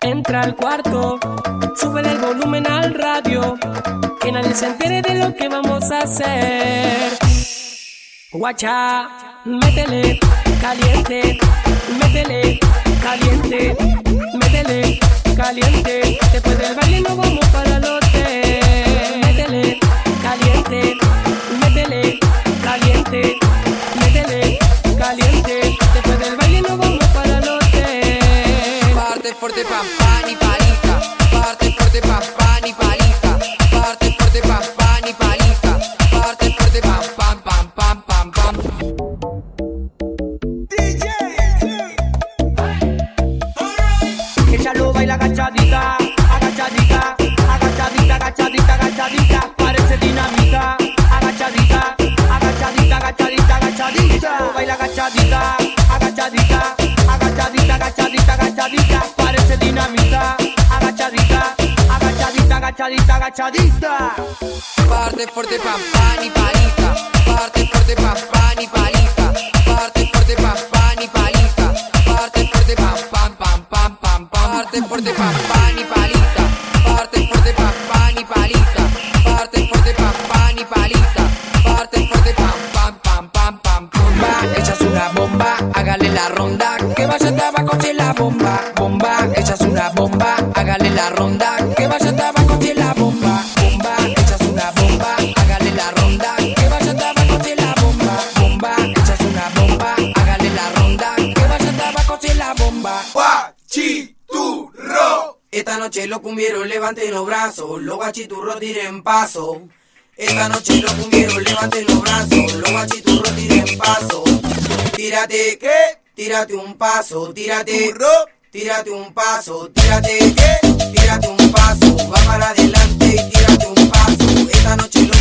entra al cuarto, sube el volumen al radio, que nadie se entere de lo que vamos a hacer. Guacha, métele, caliente, métele, caliente, métele, caliente. Fuerte, pam, pan y palita. Parte fuerte, pam, agachadita, agachadita. Parte fuerte, pam, pan y palita. Parte fuerte, pam, pan y palita. Parte fuerte, pam, pan y palita. Parte fuerte, pam, pam, pam, pam, pam, pam. Parte fuerte, pam, pan y palita. Parte fuerte, pam, pan y palita. Parte fuerte, pam, pan y palita. Parte fuerte, pam, pam, pam, pam, pam. Bomba, echas una bomba, hágale la ronda. Que vaya tabaco si la. Bomba, Esta noche los cumbieros levanten los brazos, los guachiturros tiren paso. Esta noche los cumbieros levanten los brazos, los guachiturros tiren paso. Tírate, ¿qué? Tírate un paso, tírate, Turro. tírate un paso, tírate, ¿qué? Tírate un paso, va para adelante y tírate un paso. Esta noche los